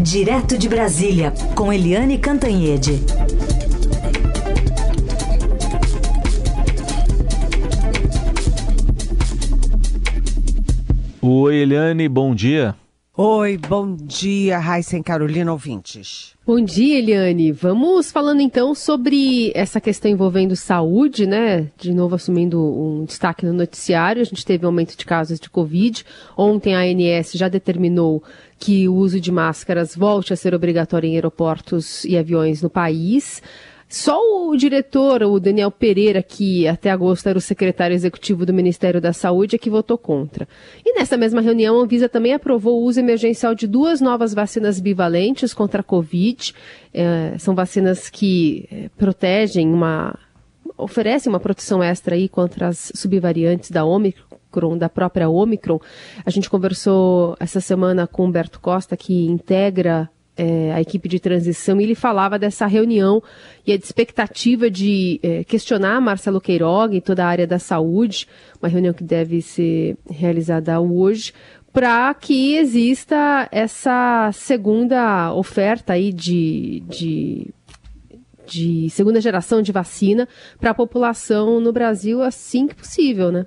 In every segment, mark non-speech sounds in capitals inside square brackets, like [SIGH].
Direto de Brasília, com Eliane Cantanhede. Oi, Eliane, bom dia. Oi, bom dia, Raíssa Carolina ouvintes. Bom dia, Eliane. Vamos falando então sobre essa questão envolvendo saúde, né? De novo assumindo um destaque no noticiário. A gente teve aumento de casos de Covid. Ontem a ANS já determinou que o uso de máscaras volte a ser obrigatório em aeroportos e aviões no país. Só o diretor, o Daniel Pereira, que até agosto era o secretário executivo do Ministério da Saúde, é que votou contra. E nessa mesma reunião, a Anvisa também aprovou o uso emergencial de duas novas vacinas bivalentes contra a Covid. É, são vacinas que é, protegem uma. oferecem uma proteção extra aí contra as subvariantes da Omicron da própria Omicron. A gente conversou essa semana com Humberto Costa, que integra é, a equipe de transição, e ele falava dessa reunião e a expectativa de é, questionar Marcelo Queiroga e toda a área da saúde, uma reunião que deve ser realizada hoje, para que exista essa segunda oferta aí de, de, de segunda geração de vacina para a população no Brasil assim que possível, né?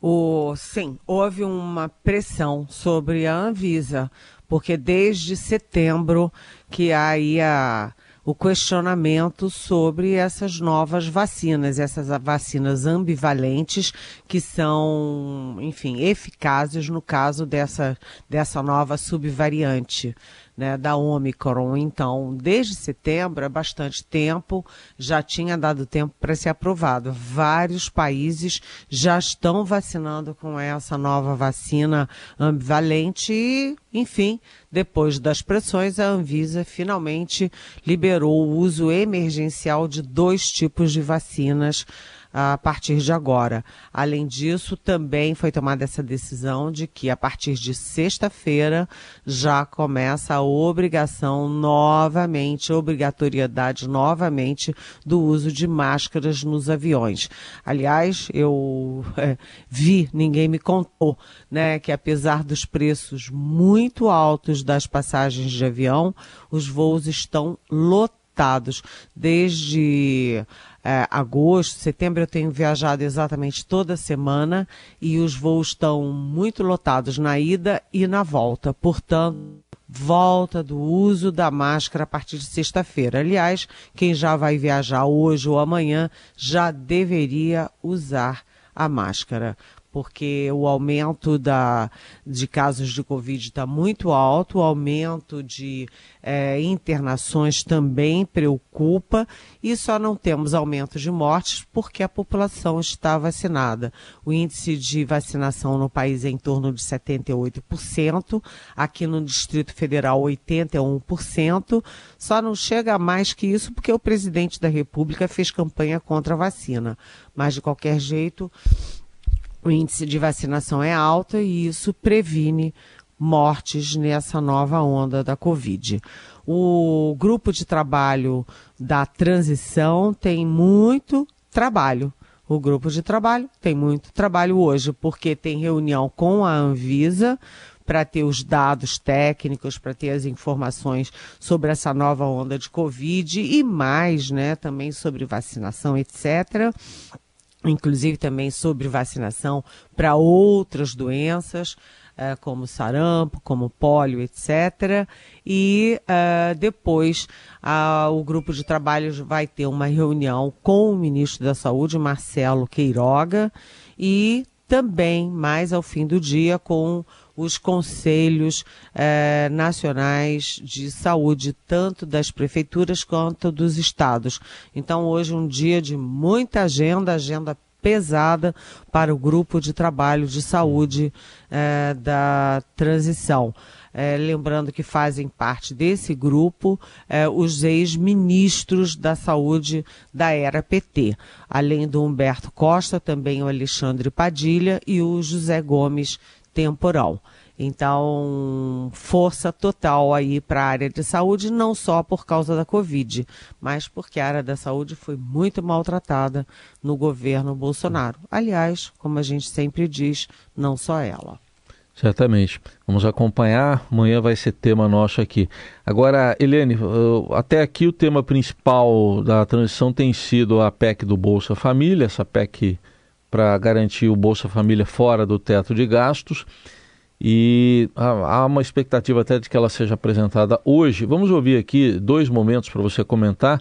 O, sim, houve uma pressão sobre a Anvisa porque desde setembro que há aí a, o questionamento sobre essas novas vacinas, essas vacinas ambivalentes que são, enfim, eficazes no caso dessa, dessa nova subvariante né, da Omicron. Então, desde setembro, é bastante tempo, já tinha dado tempo para ser aprovado. Vários países já estão vacinando com essa nova vacina ambivalente e, enfim, depois das pressões, a Anvisa finalmente liberou o uso emergencial de dois tipos de vacinas a partir de agora. Além disso, também foi tomada essa decisão de que a partir de sexta-feira já começa a obrigação novamente, obrigatoriedade novamente do uso de máscaras nos aviões. Aliás, eu é, [LAUGHS] vi, ninguém me contou, né, que apesar dos preços muito altos das passagens de avião, os voos estão lotados desde é, agosto, setembro eu tenho viajado exatamente toda semana e os voos estão muito lotados na ida e na volta. Portanto, volta do uso da máscara a partir de sexta-feira. Aliás, quem já vai viajar hoje ou amanhã já deveria usar a máscara porque o aumento da, de casos de Covid está muito alto, o aumento de é, internações também preocupa e só não temos aumento de mortes porque a população está vacinada. O índice de vacinação no país é em torno de 78%, aqui no Distrito Federal 81%, só não chega a mais que isso porque o presidente da República fez campanha contra a vacina. Mas, de qualquer jeito, o índice de vacinação é alto e isso previne mortes nessa nova onda da Covid. O grupo de trabalho da transição tem muito trabalho. O grupo de trabalho tem muito trabalho hoje, porque tem reunião com a Anvisa para ter os dados técnicos, para ter as informações sobre essa nova onda de Covid e mais, né, também sobre vacinação, etc inclusive também sobre vacinação para outras doenças, uh, como sarampo, como pólio, etc. E uh, depois o grupo de trabalho vai ter uma reunião com o ministro da Saúde, Marcelo Queiroga, e também, mais ao fim do dia, com os conselhos eh, nacionais de saúde, tanto das prefeituras quanto dos estados. Então, hoje, um dia de muita agenda, agenda pesada para o grupo de trabalho de saúde eh, da transição. É, lembrando que fazem parte desse grupo é, os ex-ministros da saúde da era PT, além do Humberto Costa, também o Alexandre Padilha e o José Gomes Temporal. Então, força total aí para a área de saúde, não só por causa da Covid, mas porque a área da saúde foi muito maltratada no governo Bolsonaro. Aliás, como a gente sempre diz, não só ela. Certamente. Vamos acompanhar. Amanhã vai ser tema nosso aqui. Agora, Helene, até aqui o tema principal da transição tem sido a PEC do Bolsa Família, essa PEC para garantir o Bolsa Família fora do teto de gastos. E há uma expectativa até de que ela seja apresentada hoje. Vamos ouvir aqui dois momentos para você comentar.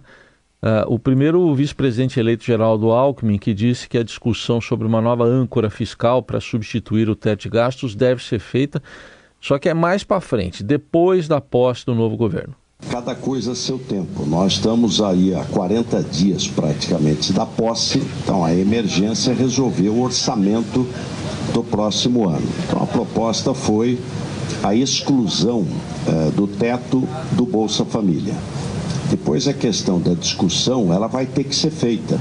Uh, o primeiro, o vice-presidente eleito Geraldo Alckmin, que disse que a discussão sobre uma nova âncora fiscal para substituir o teto de gastos deve ser feita, só que é mais para frente, depois da posse do novo governo. Cada coisa a seu tempo. Nós estamos aí há 40 dias praticamente da posse, então a emergência resolveu o orçamento do próximo ano. Então a proposta foi a exclusão eh, do teto do Bolsa Família. Depois a questão da discussão, ela vai ter que ser feita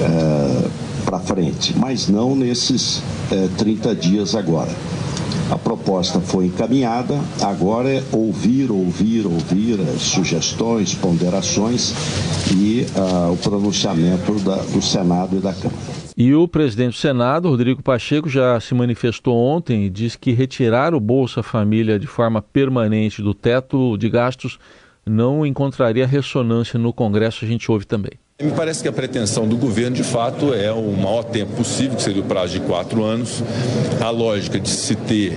é, para frente, mas não nesses é, 30 dias agora. A proposta foi encaminhada, agora é ouvir, ouvir, ouvir sugestões, ponderações e uh, o pronunciamento da, do Senado e da Câmara. E o presidente do Senado, Rodrigo Pacheco, já se manifestou ontem e disse que retirar o Bolsa Família de forma permanente do teto de gastos não encontraria ressonância no Congresso, a gente ouve também. Me parece que a pretensão do governo, de fato, é o maior tempo possível, que seria o prazo de quatro anos. A lógica de se ter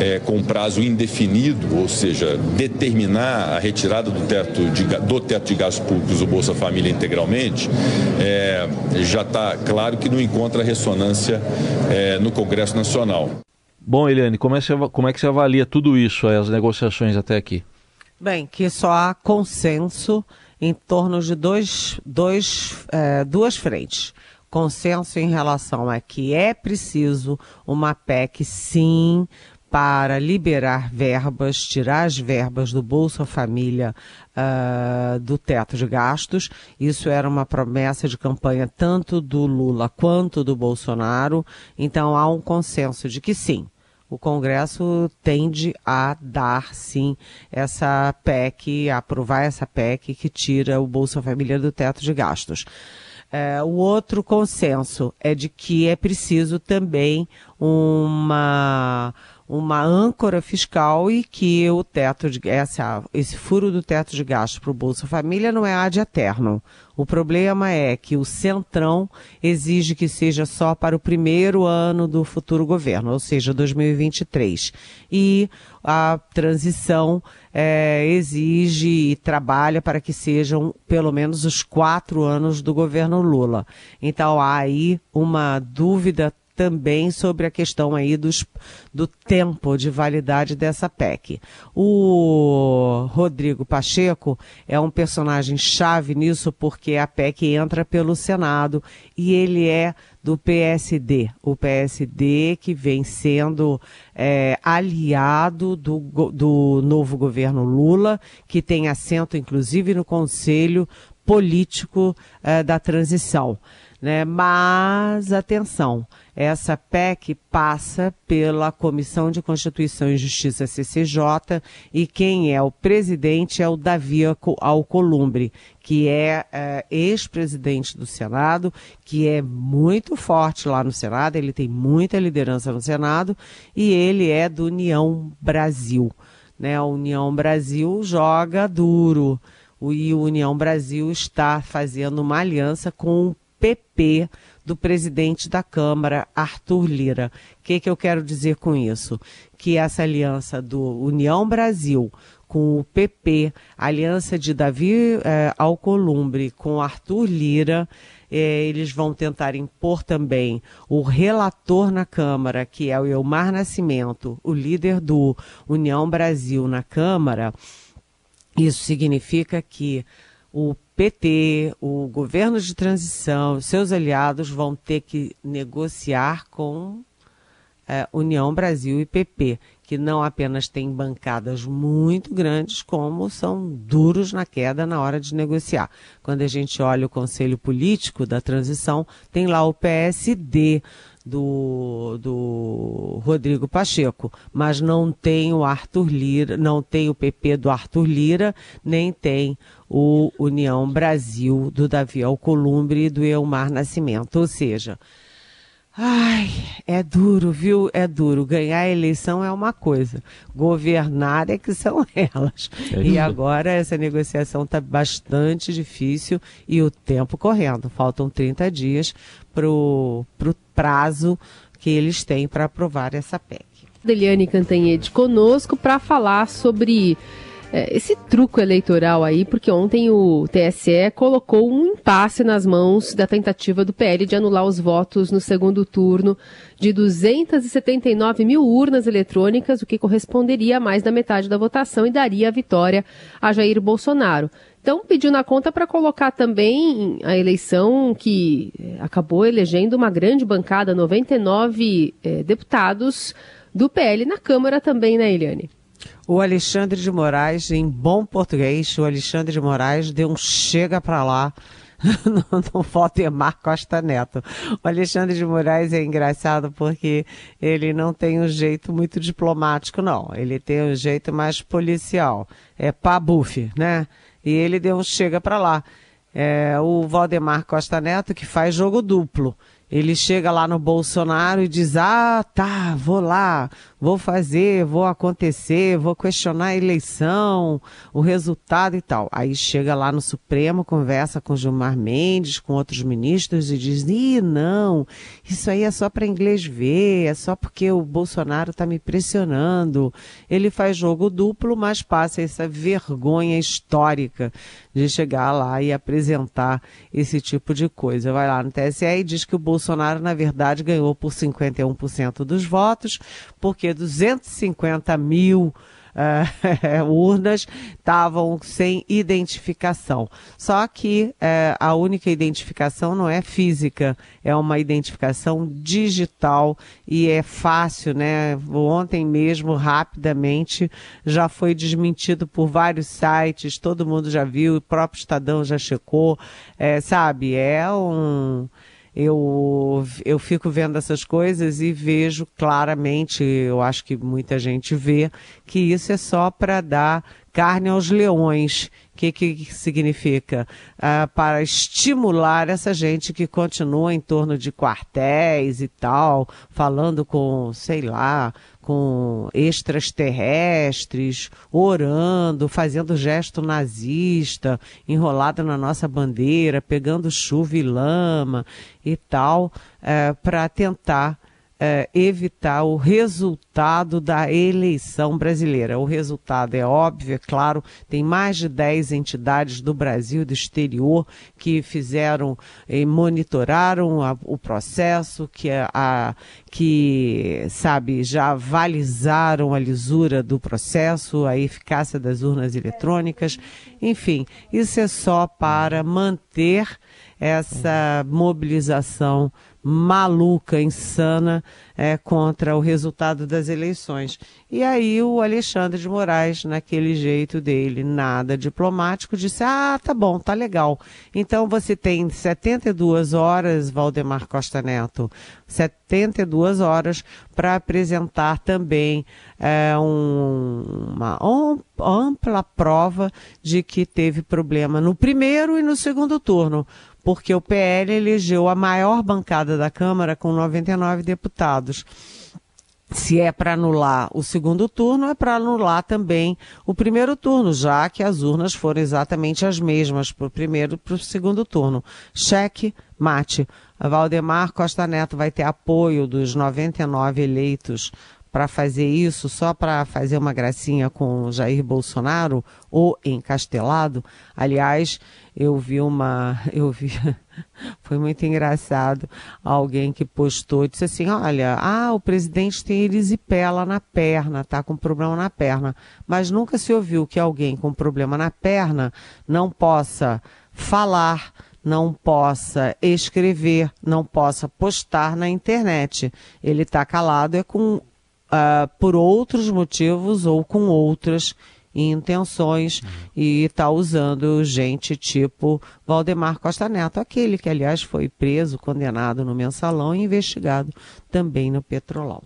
é, com prazo indefinido, ou seja, determinar a retirada do teto de, do teto de gastos públicos do Bolsa Família integralmente, é, já está claro que não encontra ressonância é, no Congresso Nacional. Bom, Eliane, como é, como é que você avalia tudo isso, as negociações até aqui? Bem, que só há consenso em torno de dois, dois, é, duas frentes. Consenso em relação a que é preciso uma PEC, sim, para liberar verbas, tirar as verbas do Bolsa Família uh, do teto de gastos. Isso era uma promessa de campanha tanto do Lula quanto do Bolsonaro. Então há um consenso de que sim, o Congresso tende a dar, sim, essa PEC, a aprovar essa PEC que tira o Bolsa Família do teto de gastos. É, o outro consenso é de que é preciso também uma uma âncora fiscal e que o teto de essa, esse furo do teto de gastos para o Bolsa Família não é ad eterno. O problema é que o Centrão exige que seja só para o primeiro ano do futuro governo, ou seja, 2023. E a transição é, exige e trabalha para que sejam pelo menos os quatro anos do governo Lula. Então há aí uma dúvida também sobre a questão aí dos, do tempo de validade dessa PEC. O Rodrigo Pacheco é um personagem chave nisso porque a PEC entra pelo Senado e ele é do PSD, o PSD que vem sendo é, aliado do, do novo governo Lula, que tem assento inclusive no Conselho Político é, da Transição. Né? Mas, atenção, essa PEC passa pela Comissão de Constituição e Justiça CCJ e quem é o presidente é o Davi Alcolumbre, que é, é ex-presidente do Senado, que é muito forte lá no Senado, ele tem muita liderança no Senado e ele é do União Brasil. Né? A União Brasil joga duro. E o União Brasil está fazendo uma aliança com o PP do presidente da Câmara, Arthur Lira. O que, que eu quero dizer com isso? Que essa aliança do União Brasil com o PP, aliança de Davi eh, Alcolumbre com Arthur Lira, eh, eles vão tentar impor também o relator na Câmara, que é o Elmar Nascimento, o líder do União Brasil na Câmara. Isso significa que o PT, o governo de transição, seus aliados vão ter que negociar com é, União Brasil e PP, que não apenas têm bancadas muito grandes, como são duros na queda na hora de negociar. Quando a gente olha o Conselho Político da Transição, tem lá o PSD, do, do Rodrigo Pacheco, mas não tem o Arthur Lira, não tem o PP do Arthur Lira, nem tem o União Brasil do Davi Alcolumbre e do Elmar Nascimento. Ou seja, Ai, é duro, viu? É duro. Ganhar a eleição é uma coisa, governar é que são [LAUGHS] elas. É e agora essa negociação está bastante difícil e o tempo correndo. Faltam 30 dias para o prazo que eles têm para aprovar essa PEC. Deliane Cantanhede conosco para falar sobre esse truco eleitoral aí, porque ontem o TSE colocou um impasse nas mãos da tentativa do PL de anular os votos no segundo turno de 279 mil urnas eletrônicas, o que corresponderia a mais da metade da votação e daria a vitória a Jair Bolsonaro. Então, pediu na conta para colocar também a eleição que é, acabou elegendo uma grande bancada, 99 é, deputados do PL na Câmara também, né, Eliane? O Alexandre de Moraes, em bom português, o Alexandre de Moraes deu um chega para lá [LAUGHS] no, no Valdemar Costa Neto. O Alexandre de Moraes é engraçado porque ele não tem um jeito muito diplomático, não. Ele tem um jeito mais policial. É pabuf, né? E ele deu um chega para lá. É, o Valdemar Costa Neto que faz jogo duplo. Ele chega lá no Bolsonaro e diz: Ah, tá, vou lá, vou fazer, vou acontecer, vou questionar a eleição, o resultado e tal. Aí chega lá no Supremo, conversa com Gilmar Mendes, com outros ministros e diz: ih, não, isso aí é só para inglês ver, é só porque o Bolsonaro está me pressionando. Ele faz jogo duplo, mas passa essa vergonha histórica de chegar lá e apresentar esse tipo de coisa. Vai lá no TSE e diz que o Bolsonaro, na verdade, ganhou por 51% dos votos, porque porque 250 mil uh, [LAUGHS] urnas estavam sem identificação. Só que uh, a única identificação não é física, é uma identificação digital e é fácil, né? Ontem mesmo, rapidamente, já foi desmentido por vários sites, todo mundo já viu, o próprio Estadão já checou, é, sabe? É um eu, eu fico vendo essas coisas e vejo claramente, eu acho que muita gente vê, que isso é só para dar carne aos leões. O que, que significa? Ah, para estimular essa gente que continua em torno de quartéis e tal, falando com, sei lá, com extraterrestres, orando, fazendo gesto nazista, enrolado na nossa bandeira, pegando chuva e lama e tal, é, para tentar é, evitar o resultado da eleição brasileira. O resultado é óbvio, é claro, tem mais de 10 entidades do Brasil e do exterior que fizeram e monitoraram a, o processo, que, a, que, sabe, já avalizaram a lisura do processo, a eficácia das urnas eletrônicas. Enfim, isso é só para manter essa mobilização maluca, insana é, contra o resultado das eleições. E aí o Alexandre de Moraes, naquele jeito dele, nada diplomático, disse: Ah, tá bom, tá legal. Então você tem 72 horas, Valdemar Costa Neto, 72 horas para apresentar também é, um, uma ampla prova de que teve problema no primeiro e no segundo turno porque o PL elegeu a maior bancada da Câmara com 99 deputados. Se é para anular o segundo turno, é para anular também o primeiro turno, já que as urnas foram exatamente as mesmas para o primeiro e para o segundo turno. Cheque, mate. Valdemar Costa Neto vai ter apoio dos 99 eleitos para fazer isso só para fazer uma gracinha com Jair Bolsonaro ou encastelado. Aliás, eu vi uma, [LAUGHS] eu vi, foi muito engraçado, alguém que postou, disse assim, olha, ah, o presidente tem erisipela na perna, tá com problema na perna, mas nunca se ouviu que alguém com problema na perna não possa falar, não possa escrever, não possa postar na internet. Ele está calado é com uh, por outros motivos ou com outras intenções e está usando gente tipo Valdemar Costa Neto, aquele que, aliás, foi preso, condenado no mensalão e investigado também no Petrolão.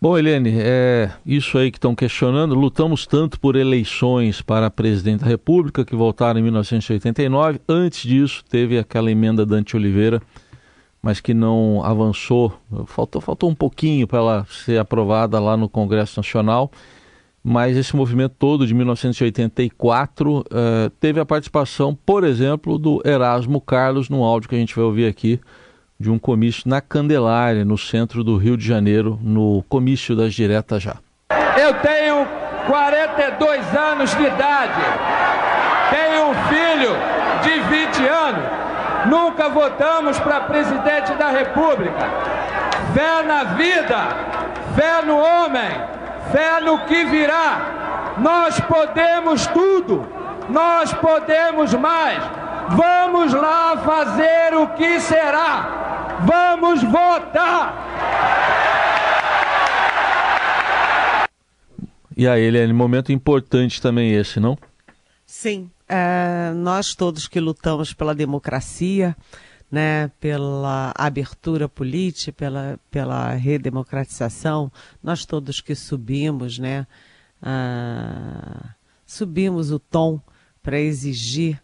Bom, Helene, é isso aí que estão questionando. Lutamos tanto por eleições para presidente da República que voltaram em 1989. Antes disso, teve aquela emenda Dante Oliveira mas que não avançou. Faltou, faltou um pouquinho para ela ser aprovada lá no Congresso Nacional. Mas esse movimento todo de 1984 eh, teve a participação, por exemplo, do Erasmo Carlos, num áudio que a gente vai ouvir aqui, de um comício na Candelária, no centro do Rio de Janeiro, no comício das diretas já. Eu tenho 42 anos de idade, tenho um filho de 20 anos, nunca votamos para presidente da República. Fé na vida, fé no homem, fé no que virá. Nós podemos tudo, nós podemos mais. Vamos lá fazer o que será. Vamos votar. E aí, Eliane, momento importante também esse, não? Sim. É, nós todos que lutamos pela democracia, né, pela abertura política, pela, pela redemocratização, nós todos que subimos, né, ah, subimos o tom para exigir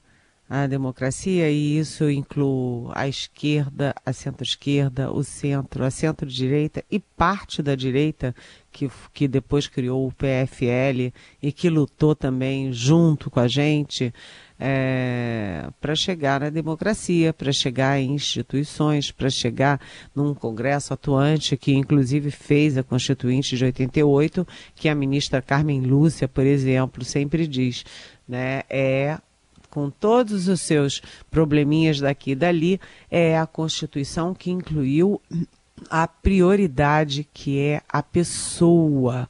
a democracia e isso inclui a esquerda, a centro-esquerda, o centro, a centro-direita e parte da direita que, que depois criou o PFL e que lutou também junto com a gente é, para chegar na democracia, para chegar em instituições, para chegar num Congresso atuante que inclusive fez a Constituinte de 88, que a ministra Carmen Lúcia, por exemplo, sempre diz, né, é com todos os seus probleminhas daqui e dali, é a Constituição que incluiu a prioridade que é a pessoa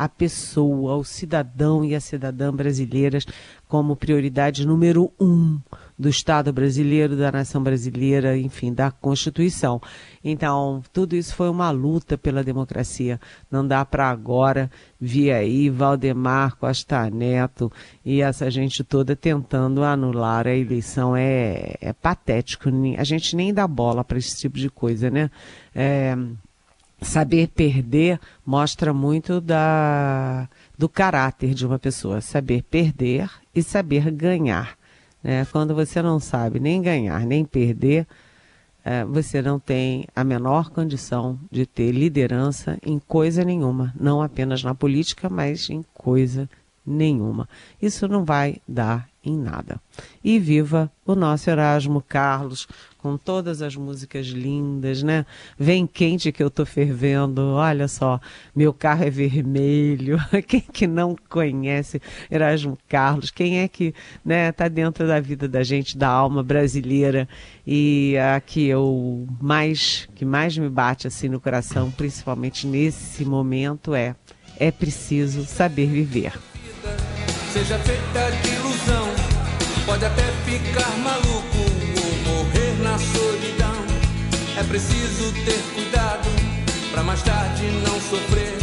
a pessoa, o cidadão e a cidadã brasileiras como prioridade número um do Estado brasileiro, da nação brasileira, enfim, da Constituição. Então, tudo isso foi uma luta pela democracia. Não dá para agora vir aí Valdemar Costa Neto e essa gente toda tentando anular a eleição. É, é patético. A gente nem dá bola para esse tipo de coisa, né? É, saber perder mostra muito da, do caráter de uma pessoa. Saber perder e saber ganhar. Né? Quando você não sabe nem ganhar nem perder, é, você não tem a menor condição de ter liderança em coisa nenhuma. Não apenas na política, mas em coisa nenhuma. Isso não vai dar em nada. E viva o nosso Erasmo Carlos, com todas as músicas lindas, né? Vem quente que eu tô fervendo, olha só, meu carro é vermelho. [LAUGHS] Quem que não conhece Erasmo Carlos? Quem é que, né, tá dentro da vida da gente, da alma brasileira e a que eu mais que mais me bate assim no coração, principalmente nesse momento é é preciso saber viver. Seja feita de ilusão, pode até ficar maluco na solidão. É preciso ter cuidado para mais tarde não sofrer.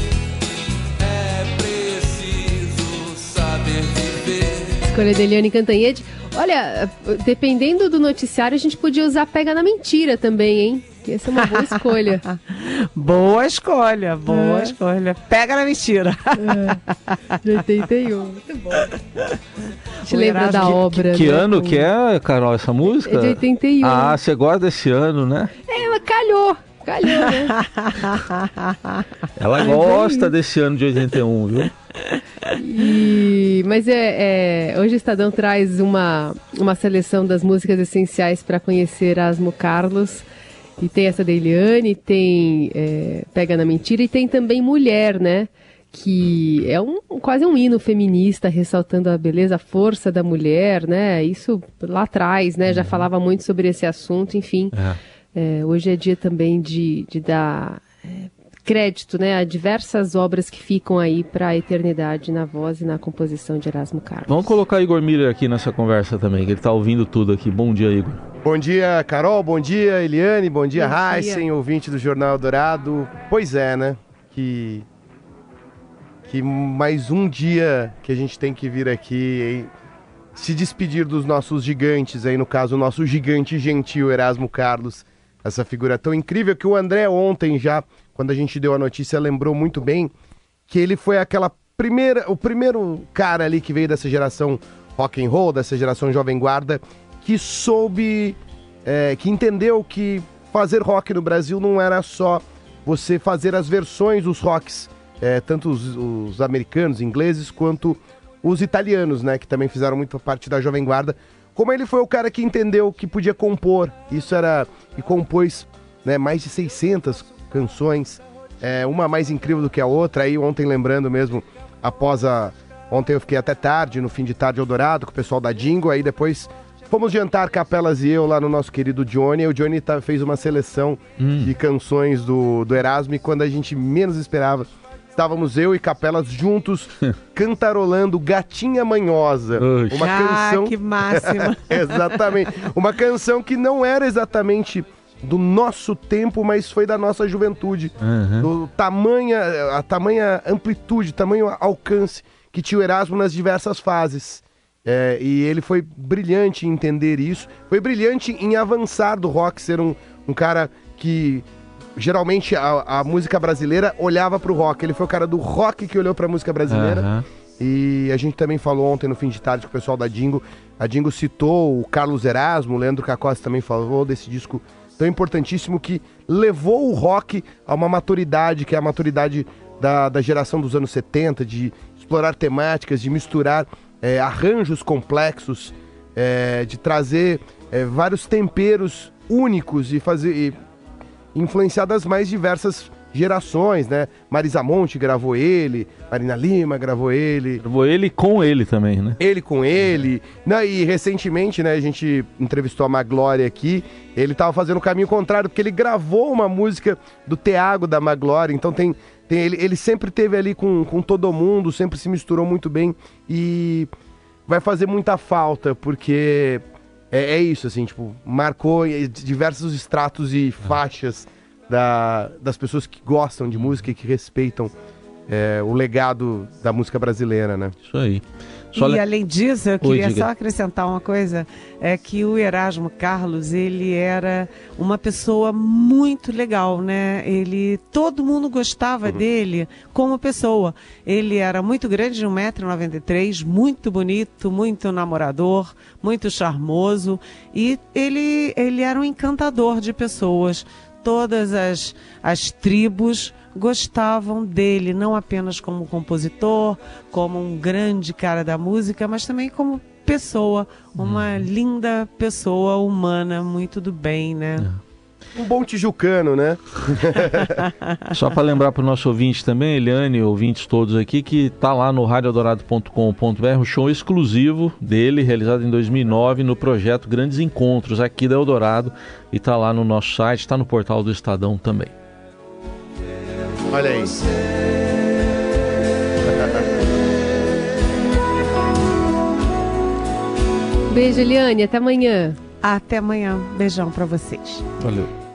É preciso saber viver. Escolha de Eliane Cantanhede. Olha, dependendo do noticiário, a gente podia usar Pega na Mentira também, hein? Essa é uma boa escolha. [LAUGHS] boa escolha, boa é. escolha. Pega na mentira. É. De 81, muito bom. Te lembra da obra. Que, que né? ano que é, Carol, essa música? É de 81. Ah, você gosta desse ano, né? É, mas calhou. Calhou, né? [LAUGHS] Ela gosta desse ano de 81, viu? E, mas é, é, hoje o Estadão traz uma, uma seleção das músicas essenciais para conhecer Asmo Carlos. E tem essa da Eliane, tem é, Pega na Mentira e tem também Mulher, né? Que é um, quase um hino feminista, ressaltando a beleza, a força da mulher, né? Isso lá atrás, né? Já uhum. falava muito sobre esse assunto, enfim. É. É, hoje é dia também de, de dar é, crédito né, a diversas obras que ficam aí para a eternidade na voz e na composição de Erasmo Carlos. Vamos colocar Igor Miller aqui nessa conversa também, que ele está ouvindo tudo aqui. Bom dia, Igor. Bom dia, Carol. Bom dia, Eliane. Bom dia, Heisen, ouvinte do Jornal Dourado. Pois é, né? Que que mais um dia que a gente tem que vir aqui se despedir dos nossos gigantes, aí no caso o nosso gigante gentil Erasmo Carlos, essa figura tão incrível que o André ontem já quando a gente deu a notícia, lembrou muito bem que ele foi aquela primeira, o primeiro cara ali que veio dessa geração rock and roll, dessa geração jovem guarda, que soube, é, que entendeu que fazer rock no Brasil não era só você fazer as versões dos rocks, é, tanto os, os, americanos, ingleses, quanto os italianos, né, que também fizeram muita parte da Jovem Guarda. Como ele foi o cara que entendeu que podia compor, isso era e compôs né, mais de 600 canções, é, uma mais incrível do que a outra. Aí ontem lembrando mesmo, após a ontem eu fiquei até tarde, no fim de tarde Eldorado, com o pessoal da Dingo, aí depois Fomos jantar, Capelas e eu, lá no nosso querido Johnny. O Johnny tá, fez uma seleção hum. de canções do, do Erasmo e quando a gente menos esperava, estávamos eu e Capelas juntos [LAUGHS] cantarolando Gatinha Manhosa. Oxi. Uma ah, canção. que máxima! [LAUGHS] exatamente. Uma canção que não era exatamente do nosso tempo, mas foi da nossa juventude. Uhum. Do tamanha, a tamanha amplitude, tamanho alcance que tinha o Erasmo nas diversas fases. É, e ele foi brilhante em entender isso. Foi brilhante em avançar do rock, ser um, um cara que geralmente a, a música brasileira olhava para o rock. Ele foi o cara do rock que olhou para a música brasileira. Uhum. E a gente também falou ontem no fim de tarde com o pessoal da Dingo. A Dingo citou o Carlos Erasmo, o Leandro Cacossi também falou desse disco tão importantíssimo que levou o rock a uma maturidade, que é a maturidade da, da geração dos anos 70, de explorar temáticas, de misturar é, arranjos complexos, é, de trazer é, vários temperos únicos e fazer e influenciar das mais diversas gerações, né? Marisa Monte gravou ele, Marina Lima gravou ele. Gravou ele com ele também, né? Ele com ele. Não, e recentemente, né, a gente entrevistou a Maglória aqui, ele estava fazendo o caminho contrário, porque ele gravou uma música do Teago da Maglória, então tem tem, ele, ele sempre teve ali com, com todo mundo, sempre se misturou muito bem e vai fazer muita falta, porque é, é isso, assim, tipo, marcou diversos estratos e faixas da, das pessoas que gostam de música e que respeitam é, o legado da música brasileira, né? Isso aí. Só e le... além disso, eu queria Oi, só acrescentar uma coisa, é que o Erasmo Carlos, ele era uma pessoa muito legal, né? Ele, todo mundo gostava uhum. dele como pessoa. Ele era muito grande, de 1,93m, muito bonito, muito namorador, muito charmoso e ele, ele era um encantador de pessoas. Todas as, as tribos gostavam dele, não apenas como compositor, como um grande cara da música, mas também como pessoa, uma hum. linda pessoa humana, muito do bem, né? É. Um bom tijucano, né? [LAUGHS] Só para lembrar para o nosso ouvinte também, Eliane, ouvintes todos aqui, que tá lá no radiodorado.com.br, um show exclusivo dele, realizado em 2009 no projeto Grandes Encontros aqui da Eldorado e tá lá no nosso site, está no portal do Estadão também. Olha aí. Beijo, Eliane. Até amanhã. Até amanhã. Beijão para vocês. Valeu.